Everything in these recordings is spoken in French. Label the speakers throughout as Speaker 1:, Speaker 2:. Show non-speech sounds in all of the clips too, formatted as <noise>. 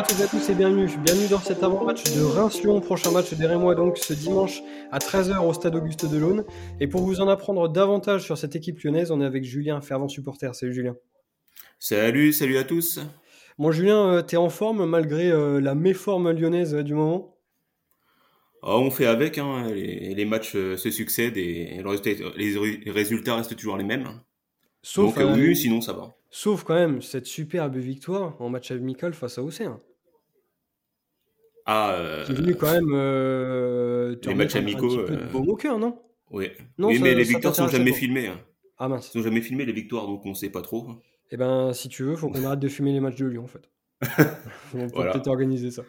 Speaker 1: à toutes et à tous et bienvenue. Bienvenue dans cet avant-match de Reims-Lyon. Prochain match des Rémois donc ce dimanche à 13h au stade Auguste Delaune. Et pour vous en apprendre davantage sur cette équipe lyonnaise, on est avec Julien, fervent supporter. Salut Julien.
Speaker 2: Salut, salut à tous.
Speaker 1: Bon Julien, euh, t'es en forme malgré euh, la méforme lyonnaise euh, du moment?
Speaker 2: Ah, On fait avec, hein. les, matchs se succèdent et les résultats restent toujours les mêmes. Sauf Donc oui, sinon ça va.
Speaker 1: Sauf quand même cette superbe victoire en match amical face à Océan.
Speaker 2: Ah. Euh...
Speaker 1: Qui est venu quand même. Euh,
Speaker 2: les matchs amicaux.
Speaker 1: Un petit peu de beau au cœur, non?
Speaker 2: Oui. Non, oui, mais les victoires sont jamais filmées. Hein.
Speaker 1: Ah mince.
Speaker 2: Ils sont jamais filmées les victoires, donc on sait pas trop.
Speaker 1: Eh ben, si tu veux, faut qu'on <laughs> arrête de filmer les matchs de Lyon, en fait. <laughs> on peut peut-être organiser ça.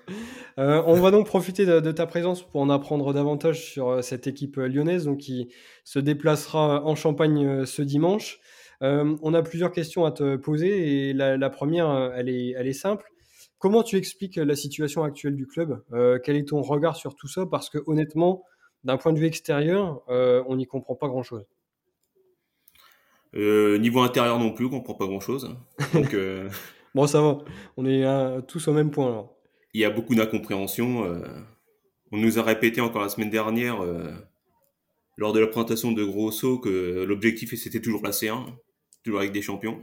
Speaker 1: Euh, on va donc profiter de, ta présence pour en apprendre davantage sur euh, cette équipe euh, lyonnaise donc, qui se déplacera en Champagne ce dimanche. Euh, on a plusieurs questions à te poser et la, première, euh, elle est, elle est simple. Comment tu expliques la situation actuelle du club? Euh, Quel est ton regard sur tout ça? Parce que honnêtement, d'un point de vue extérieur, on n'y comprend pas grand-chose.
Speaker 2: niveau intérieur non plus, on comprend pas grand-chose. Donc, <laughs>
Speaker 1: bon, ça va. On est tous au même point.
Speaker 2: Il y a beaucoup d'incompréhension. on nous a répété encore la semaine dernière, lors de la présentation de Grosso, que l'objectif c'était toujours la C1 toujours avec des champions.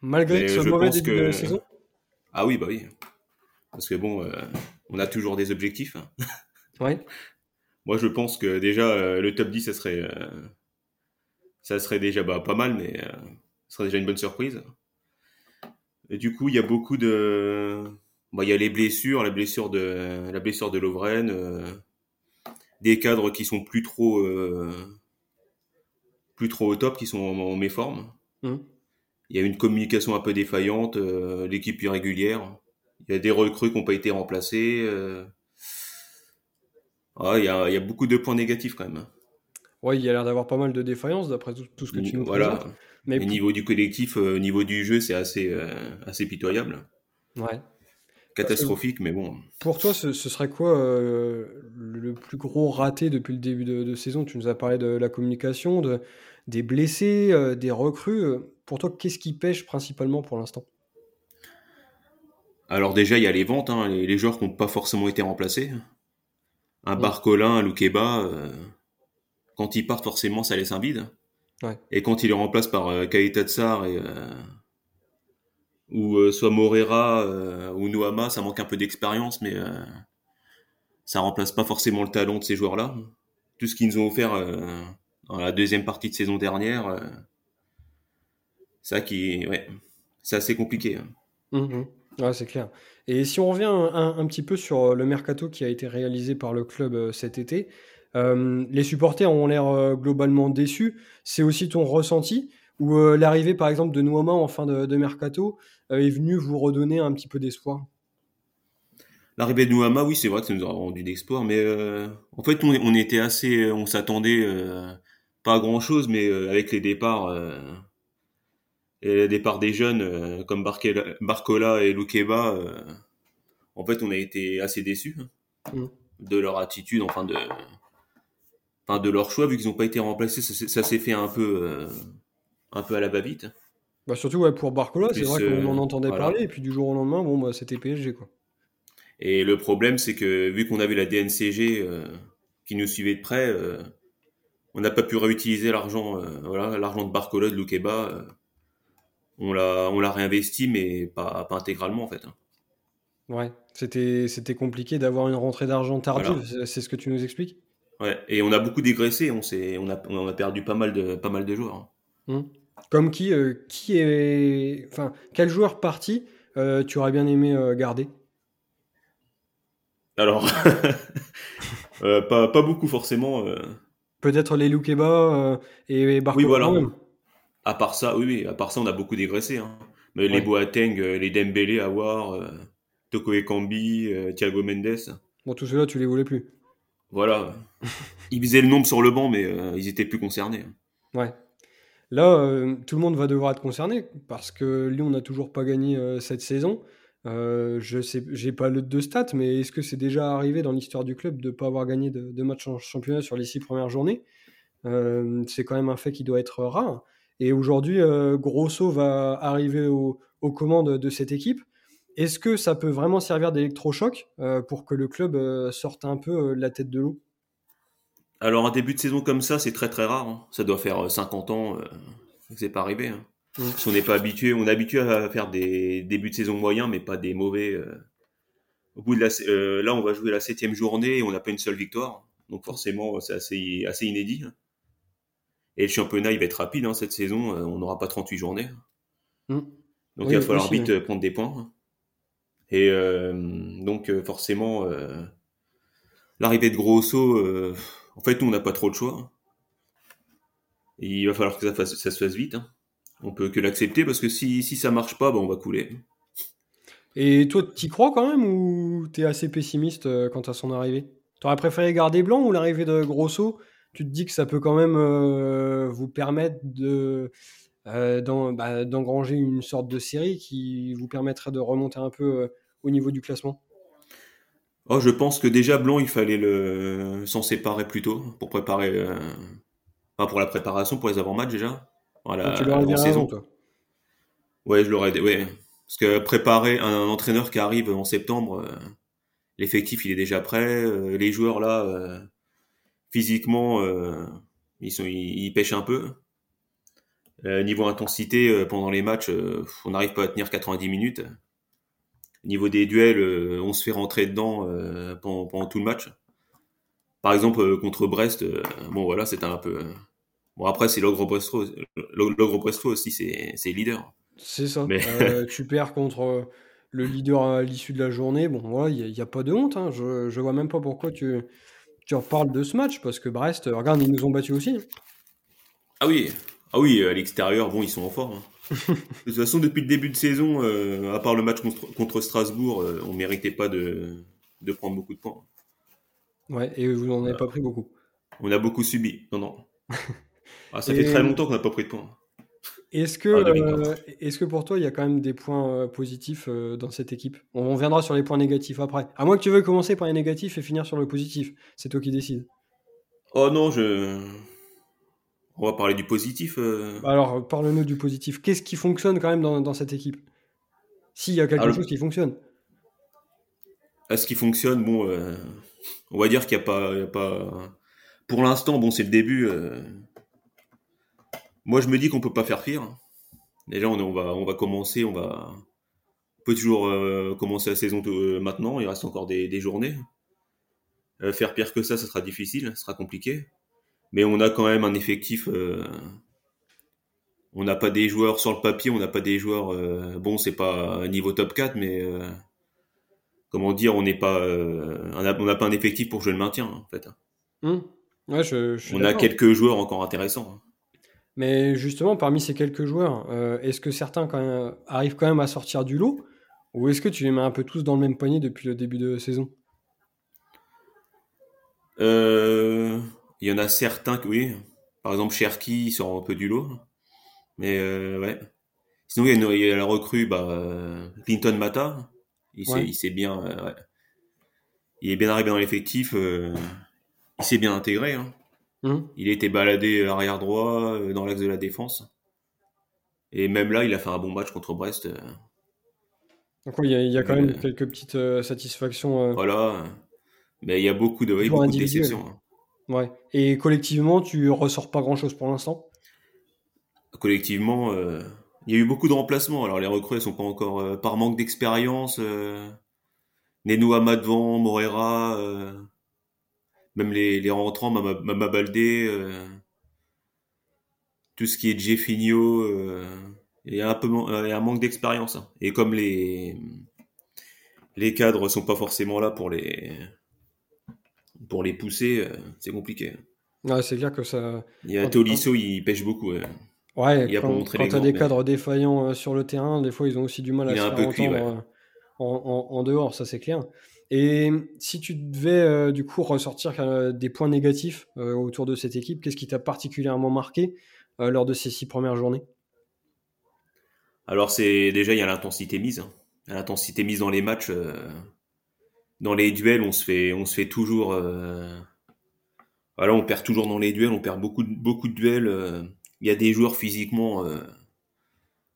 Speaker 1: Malgré ce mauvais début de la saison
Speaker 2: Ah oui, bah oui. Parce que bon, euh, on a toujours des objectifs.
Speaker 1: Ouais.
Speaker 2: Moi, je pense que déjà, euh, le top 10, ça serait, euh, ça serait déjà bah, pas mal, mais ce serait déjà une bonne surprise. Et du coup, il y a beaucoup de. Bah, il y a les blessures, la blessure de, la blessure de Lovren, des cadres qui sont plus trop plus trop au top, qui sont en, méforme. Mmh. Il y a une communication un peu défaillante, euh, l'équipe irrégulière. Il y a des recrues qui n'ont pas été remplacées. Euh. Ah, il, y a, il, y a, beaucoup de points négatifs quand même.
Speaker 1: Oui, il y a l'air d'avoir pas mal de défaillances d'après tout, ce que tu nous
Speaker 2: voilà. Mais au niveau du collectif, au euh, niveau du jeu, c'est assez, assez pitoyable.
Speaker 1: Ouais.
Speaker 2: Catastrophique, mais bon.
Speaker 1: Pour toi, ce, serait quoi le plus gros raté depuis le début de, de, saison? Tu nous as parlé de la communication, de, des blessés, euh, des recrues. Euh, pour toi, qu'est-ce qui pêche principalement pour l'instant?
Speaker 2: Alors déjà, il y a les ventes, hein, les, joueurs qui n'ont pas forcément été remplacés. Un Barcolin, un Loukeba, euh, quand ils partent, forcément, ça laisse un vide. Et quand il est remplacé par euh, Tsar et ou soit Morera ou Noama, ça manque un peu d'expérience, mais ça remplace pas forcément le talent de ces joueurs-là. Tout ce qu'ils nous ont offert dans la deuxième partie de saison dernière. Euh, ça qui, ouais, c'est assez compliqué. Hein.
Speaker 1: Mmh ouais, c'est clair. Et si on revient un, petit peu sur le mercato qui a été réalisé par le club euh, cet été, euh, les supporters ont l'air globalement déçus. C'est aussi ton ressenti ou l'arrivée par exemple de Nouama en fin de, mercato est venue vous redonner un petit peu d'espoir?
Speaker 2: L'arrivée de Nouama, oui, c'est vrai que ça nous a rendu d'espoir, mais en fait, on, on, était assez, on s'attendait pas grand chose, mais euh, avec les départs, euh, et les départs des jeunes euh, comme Barcola et Lukeba, en fait, on a été assez déçus hein, mm. de leur attitude, enfin de, enfin de leur choix, vu qu'ils n'ont pas été remplacés. Ça, s'est fait un peu, un peu à la va-vite.
Speaker 1: Bah surtout ouais, pour Barcola, c'est vrai qu'on en entendait parler, et puis du jour au lendemain, bon, bah, c'était PSG quoi.
Speaker 2: Et le problème, c'est que vu qu'on avait la DNCG qui nous suivait de près, on n'a pas pu réutiliser l'argent, euh, voilà, l'argent de Barcola, de Loukeba. Euh, on l'a, on l'a réinvesti, mais pas, pas intégralement en fait. Hein.
Speaker 1: Ouais, c'était, c'était compliqué d'avoir une rentrée d'argent tardive. C'est ce que tu nous expliques?
Speaker 2: Ouais, et on a beaucoup dégraissé. On s'est, on a, on a perdu pas mal de, pas mal de joueurs. Hein.
Speaker 1: Hum. Comme qui, euh, qui est, enfin, quel joueur parti tu aurais bien aimé garder?
Speaker 2: Alors, <laughs> pas, pas beaucoup forcément.
Speaker 1: Peut-être les Loukeba euh, et Barco.
Speaker 2: Oui, voilà. À part ça, oui, oui, à part ça, on a beaucoup dégraissé. Hein. Mais les Boateng, euh, les Dembélé, Awar, euh, Toko Ekambi, Thiago Mendes.
Speaker 1: Bon, tous ceux-là, tu les voulais plus.
Speaker 2: Voilà. <laughs> ils faisaient le nombre sur le banc, mais ils étaient plus concernés.
Speaker 1: Hein. Ouais. Là, tout le monde va devoir être concerné parce que Lyon n'a toujours pas gagné cette saison. Euh, je sais, j'ai pas le de stats, mais est-ce que c'est déjà arrivé dans l'histoire du club de ne pas avoir gagné de, de match en championnat sur les six premières journées? Euh, C'est quand même un fait qui doit être rare. Et aujourd'hui, euh, Grosso va arriver aux commandes de cette équipe. Est-ce que ça peut vraiment servir d'électrochoc pour que le club sorte un peu la tête de l'eau?
Speaker 2: Alors un début de saison comme ça, c'est très très rare. Hein. Ça doit faire 50 ans que c'est pas arrivé. Hein. On n'est pas habitué, on est habitué à faire des débuts de saison moyens, mais pas des mauvais. Au bout de la, là, on va jouer la septième journée et on n'a pas une seule victoire. Donc forcément, c'est assez, assez inédit. Hein. Et le championnat, il va être rapide hein, cette saison. On n'aura pas 38 journées. Mm. Donc il va falloir vite prendre des points. Et euh, donc euh, forcément, euh, l'arrivée de Grosso, en fait, nous, on n'a pas trop de choix. il va falloir que ça, ça se fasse vite. Hein. On peut que l'accepter parce que si, si ça marche pas, ben, on va couler.
Speaker 1: Et toi, t'y crois quand même ou t'es assez pessimiste quant à son arrivée? T'aurais préféré garder Blanc ou l'arrivée de Grosso? Tu te dis que ça peut quand même vous permettre de bah, d'engranger une sorte de série qui vous permettrait de remonter un peu au niveau du classement?
Speaker 2: Oh, Je pense que déjà Blanc, il fallait le... s'en séparer plus tôt pour préparer, euh, pour la préparation, pour les avant-matchs déjà.
Speaker 1: Voilà, tu l'aurais saison. toi
Speaker 2: Ouais, je l'aurais. Ouais. Parce que préparer un, entraîneur qui arrive en septembre, euh, l'effectif il est déjà prêt, euh, les joueurs là, physiquement, ils sont, ils, pêchent un peu. niveau intensité, pendant les matchs, on n'arrive pas à tenir 90 minutes niveau des duels, euh, on se fait rentrer dedans euh, pendant, tout le match. Par exemple, euh, contre Brest, bon voilà, c'était un peu. Bon après, c'est l'ogre Brestois aussi, c'est leader.
Speaker 1: C'est ça. Mais... <laughs> tu perds contre le leader à l'issue de la journée. Bon, voilà, il n'y a, pas de honte. Hein. Je, je vois même pas pourquoi tu, tu reparles de ce match parce que Brest, regarde, ils nous ont battus aussi.
Speaker 2: Ah oui, ah oui, à l'extérieur, bon, ils sont en forme. Hein <laughs> de toute façon, depuis le début de saison, euh, à part le match contre, Strasbourg, euh, on méritait pas de, de, prendre beaucoup de points.
Speaker 1: Ouais, et vous n'en avez pas pris beaucoup.
Speaker 2: On a beaucoup subi. Non, non. <laughs> Ah, ça fait très longtemps qu'on n'a pas pris de points.
Speaker 1: Est-ce que, euh, est que pour toi, il y a quand même des points positifs dans cette équipe? On, viendra sur les points négatifs après. À moins que tu veuilles commencer par les négatifs et finir sur le positif. C'est toi qui décides.
Speaker 2: Oh non, je on va parler du positif. Euh.
Speaker 1: Alors, parle-nous du positif. Qu'est-ce qui fonctionne quand même dans, cette équipe? S'il y a quelque chose qui fonctionne.
Speaker 2: À ce qui fonctionne, bon, euh, on va dire qu'il n'y a, a, pas. Pour l'instant, bon, c'est le début. Euh. Moi, je me dis qu'on peut pas faire pire. Déjà, on, va, on va commencer, on va. On peut toujours commencer la saison maintenant. Il reste encore des, des journées. faire pire que ça, ça sera difficile, ça sera compliqué mais on a quand même un effectif. Euh, on n'a pas des joueurs sur le papier, on n'a pas des joueurs. Euh, bon, c'est pas niveau top 4, mais euh, comment dire, on n'est pas. on n'a pas un effectif pour jouer le maintien, en fait.
Speaker 1: Mmh.
Speaker 2: on a quelques joueurs encore intéressants.
Speaker 1: Mais justement, parmi ces quelques joueurs, est-ce que certains quand arrivent quand même à sortir du lot? Ou est-ce que tu les mets un peu tous dans le même panier depuis le début de saison?
Speaker 2: Euh, il y en a certains que oui. Par exemple, Cherky, il sort un peu du lot. Mais euh, ouais. Sinon, il y, a, la recrue, bah, Clinton Mata. Il s'est bien. Euh, il est bien arrivé dans l'effectif. Euh, il s'est bien intégré. Hein. Hum. Il a été baladé arrière droit dans l'axe de la défense. Et même là, il a fait un bon match contre Brest.
Speaker 1: Donc oui, il y a, quand même quelques petites satisfactions.
Speaker 2: Voilà. Mais il y a beaucoup de, beaucoup de déceptions. Hein.
Speaker 1: Ouais. Et collectivement, tu ressors pas grand chose pour l'instant?
Speaker 2: Collectivement, euh, il y a eu beaucoup de remplacements. Alors les recrues, elles sont pas encore euh, par manque d'expérience. Euh, Nenou Amadvan, Morera, euh, même les, les rentrants, Mama, Baldé, tout ce qui est Jeffinho, il y a un peu il y a un manque d'expérience. Hein. Et comme les les cadres sont pas forcément là pour les pour les pousser, euh, c'est compliqué.
Speaker 1: Ouais, c'est clair que ça.
Speaker 2: Il y a Tolisso, il pêche beaucoup.
Speaker 1: Ouais, il quand, quand tu as des cadres défaillants euh, sur le terrain, des fois ils ont aussi du mal à se faire entendre euh, en, dehors, ça c'est clair. Et si tu devais du coup ressortir des points négatifs autour de cette équipe, qu'est-ce qui t'a particulièrement marqué lors de ces six premières journées?
Speaker 2: Alors c'est déjà il y a l'intensité mise, hein. l'intensité mise dans les matchs dans les duels, on se fait, on se fait toujours. Euh, voilà, on perd toujours dans les duels, on perd beaucoup, de, beaucoup de duels. Euh, il y a des joueurs physiquement, euh,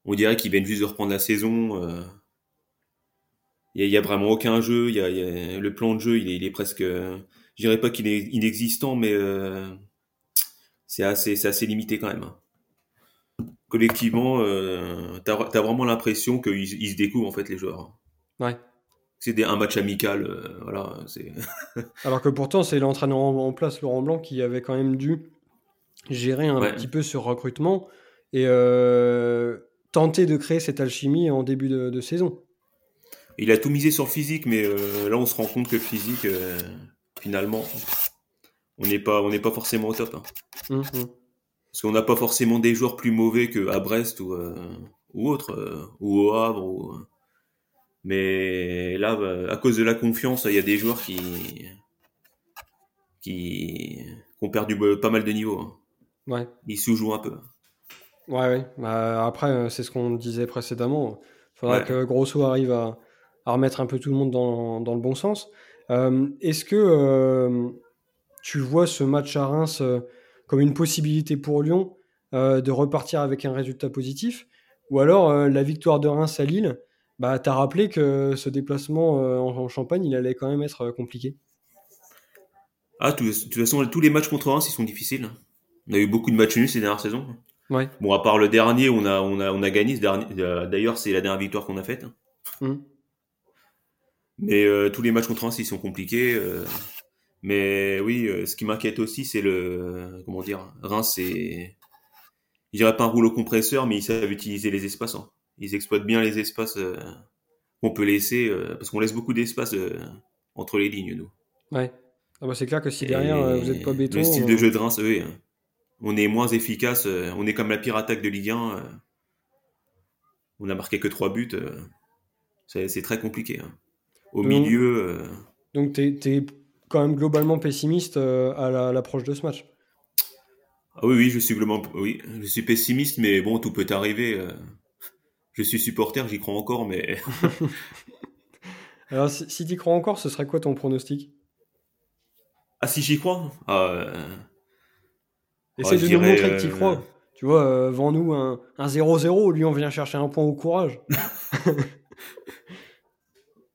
Speaker 2: on dirait qu'ils viennent juste de reprendre la saison. Il y, a vraiment aucun jeu. Il y a, le plan de jeu, il est, il est presque, je dirais pas qu'il est inexistant, mais c'est assez, c'est assez limité quand même. Hein. Collectivement, euh, t'as as vraiment l'impression qu'ils ils se découvrent en fait les joueurs.
Speaker 1: Hein. Ouais.
Speaker 2: C'est un match amical, euh, voilà. <laughs>
Speaker 1: Alors que pourtant, c'est l'entraîneur en, place, Laurent Blanc, qui avait quand même dû gérer un petit peu ce recrutement et euh, tenter de créer cette alchimie en début de, saison.
Speaker 2: Il a tout misé sur le physique, mais euh, là, on se rend compte que le physique, finalement, on n'est pas, on n'est pas forcément au top. Hein. Hum. Parce qu'on n'a pas forcément des joueurs plus mauvais qu'à Brest ou, ou autre, ou au Havre. Ou, mais là, bah, à cause de la confiance, il y a des joueurs qui, qui, ont perdu pas mal de niveau. Hein.
Speaker 1: Ouais.
Speaker 2: Ils sous-jouent un peu.
Speaker 1: Ouais, ouais. Bah, après, euh, c'est ce qu'on disait précédemment. Il faudra que Grosso arrive à, remettre un peu tout le monde dans, le bon sens. Euh, est-ce que euh, tu vois ce match à Reims comme une possibilité pour Lyon de repartir avec un résultat positif? Ou alors la victoire de Reims à Lille bah, tu as rappelé que ce déplacement euh, en, Champagne, il allait quand même être euh, compliqué?
Speaker 2: Ah, de toute façon, tous les matchs contre Reims, ils sont difficiles. On a eu beaucoup de matchs nuls ces dernières saisons.
Speaker 1: Ouais.
Speaker 2: Bon, à part le dernier, on a, on a, on a gagné. Euh, d'ailleurs, c'est la dernière victoire qu'on a faite. Mmh. Mais tous les matchs contre Reims, ils sont compliqués. mais oui, ce qui m'inquiète aussi, c'est le. Comment dire Reims, c'est. Je dirais pas un rouleau compresseur, mais ils savent utiliser les espaces. Hein ils exploitent bien les espaces euh, qu'on peut laisser, euh, parce qu'on laisse beaucoup d'espace euh, entre les lignes, nous.
Speaker 1: Ouais. Ah bah c'est clair que si derrière vous n'êtes pas béton.
Speaker 2: Le style de jeu de Reims, oui. Hein. On est moins efficace, on est comme la pire attaque de Ligue 1. on a marqué que 3 buts. c'est très compliqué. Hein. Au milieu.
Speaker 1: Donc tu es, quand même globalement pessimiste à l'approche de ce match
Speaker 2: ah oui, oui, je suis globalement, oui, je suis pessimiste, mais bon, tout peut arriver je suis supporter, j'y crois encore, mais. <laughs>
Speaker 1: Alors, si, tu y crois encore, ce serait quoi ton pronostic?
Speaker 2: Ah, si j'y crois ah,
Speaker 1: Essaye de nous montrer que tu y crois. Euh, tu vois, euh, vends-nous un 0-0, lui on vient chercher un point au courage. <laughs>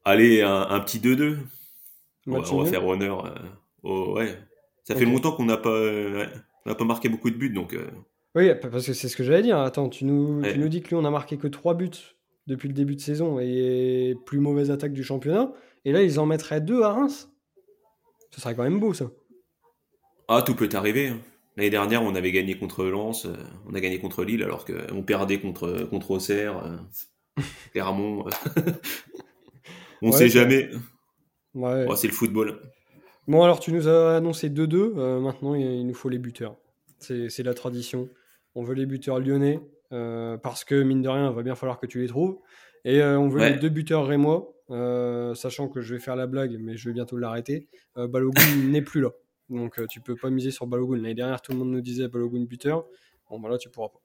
Speaker 2: Allez, un, petit 2-2. On, va faire honneur. Euh, ouais. Ça fait longtemps qu'on n'a pas, pas marqué beaucoup de buts, donc.
Speaker 1: Oui, parce que c'est ce que j'allais dire. Attends, tu nous, tu nous dis que lui, on a marqué que 3 buts depuis le début de saison et plus mauvaise attaque du championnat. Et là, ils en mettraient 2 à Reims. Ce serait quand même beau, ça.
Speaker 2: Ah, tout peut arriver. Hein. L'année dernière, on avait gagné contre Lens, euh, on a gagné contre Lille, alors qu'on perdait contre, contre Auxerre, euh, Clermont. <laughs> on ne sait jamais. Ouais. c'est le football.
Speaker 1: Bon, alors tu nous as annoncé 2-2. Euh, maintenant, il nous faut les buteurs. C'est la tradition on veut les buteurs lyonnais, euh, parce que mine de rien, il va bien falloir que tu les trouves. Et euh, on veut les deux buteurs rémois, sachant que je vais faire la blague, mais je vais bientôt l'arrêter. Balogun <laughs> n'est plus là. Donc tu peux pas miser sur Balogun. L'année dernière, tout le monde nous disait Balogun buteur. Bon, bah là, tu pourras pas.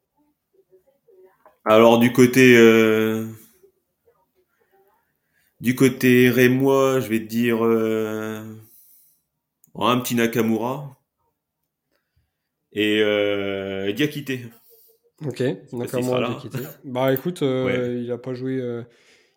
Speaker 2: Alors, du côté. Du côté rémois, je vais te dire. un petit Nakamura et euh, Diakité.
Speaker 1: Ok, Nakamura Diakité. Bah écoute, euh, il a pas joué euh,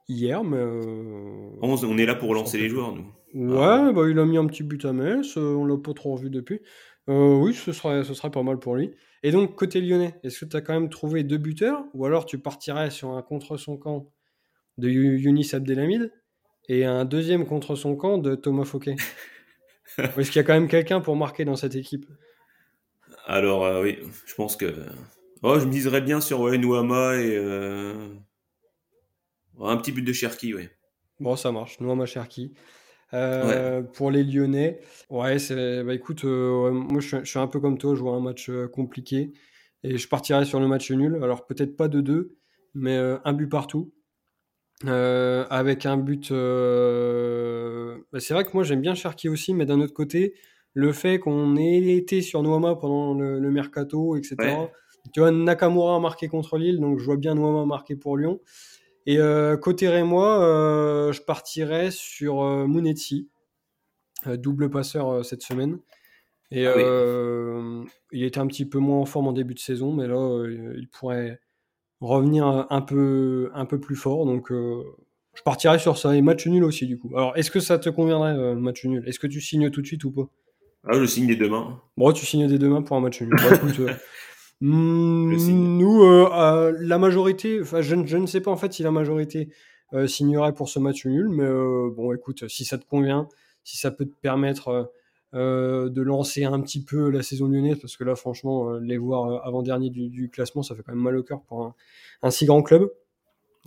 Speaker 1: hier, mais. Euh,
Speaker 2: on, est là pour lancer les joueurs, nous.
Speaker 1: Ouais, ah. bah, il a mis un petit but à Metz, on l'a pas trop revu depuis. oui, ce serait, ce serait pas mal pour lui. Et donc, côté lyonnais, est-ce que tu as quand même trouvé deux buteurs? Ou alors tu partirais sur un contre son camp de Younis Abdelhamid et un deuxième contre son camp de Thomas Fouquet <laughs> Est-ce qu'il y a quand même quelqu'un pour marquer dans cette équipe?
Speaker 2: Alors euh, oui, je pense que oh, je me diserais bien sur ouais, Nouama et euh, un petit but de Cherki, oui.
Speaker 1: Bon, ça marche, Nouama Cherki. Euh, pour les Lyonnais, ouais, c'est bah écoute, moi je suis, un peu comme toi, je vois un match compliqué et je partirais sur le match nul. Alors peut-être pas de deux, mais un but partout. Avec un but. Bah, c'est vrai que moi j'aime bien Cherki aussi, mais d'un autre côté, le fait qu'on ait été sur Noama pendant le, mercato, etc. Tu vois, Nakamura a marqué contre Lille, donc je vois bien Noama marquer pour Lyon. Et euh, côté Rémois, euh, je partirais sur euh, euh double passeur cette semaine. Et ah il était un petit peu moins en forme en début de saison, mais là, il pourrait revenir un peu, un peu plus fort. Donc Je partirais sur ça et match nul aussi du coup. Alors est-ce que ça te conviendrait match nul? Est-ce que tu signes tout de suite ou pas?
Speaker 2: Ah je signe dès demain.
Speaker 1: Bon tu signes dès demain pour un match nul. Bah, écoute, <laughs> hmm, nous la majorité, enfin je, je, ne sais pas en fait si la majorité signerait pour ce match nul, mais bon écoute si ça te convient, si ça peut te permettre euh, de lancer un petit peu la saison lyonnaise, parce que là, franchement, euh, les voir euh, avant-dernier du, classement, ça fait quand même mal au cœur pour un, si grand club.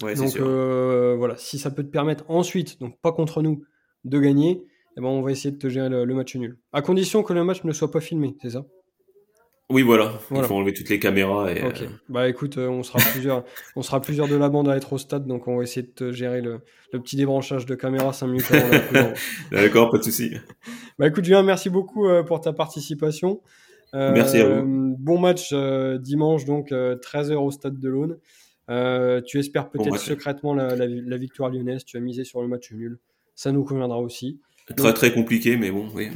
Speaker 1: donc voilà, si ça peut te permettre ensuite, donc pas contre nous, de gagner, eh ben, on va essayer de te gérer le match nul. À condition que le match ne soit pas filmé, c'est ça?
Speaker 2: Oui, voilà. Il faut enlever toutes les caméras. Et,
Speaker 1: ok. Euh, bah écoute, euh, on sera <laughs> plusieurs, on sera plusieurs de la bande à être au stade, donc on va essayer de te gérer le, petit débranchage de caméra 5 minutes avant <laughs>
Speaker 2: D'accord, pas de souci. <laughs>
Speaker 1: Bah écoute, Julien, merci beaucoup euh, pour ta participation.
Speaker 2: merci à vous.
Speaker 1: Bon match dimanche, donc 13h au stade de l'Aune. tu espères peut-être secrètement la, victoire lyonnaise. Tu as misé sur le match nul. Ça nous conviendra aussi.
Speaker 2: Très très compliqué, mais bon, oui.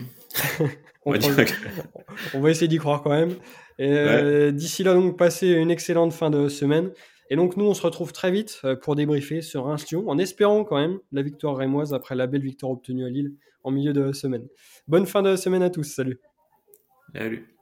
Speaker 1: On, va, essayer d'y croire quand même. Et euh, d'ici là, donc, passez une excellente fin de semaine. Et donc, nous, on se retrouve très vite euh, pour débriefer sur Reims en espérant quand même la victoire rémoise après la belle victoire obtenue à Lille en milieu de semaine. Bonne fin de semaine à tous. Salut.
Speaker 2: Salut.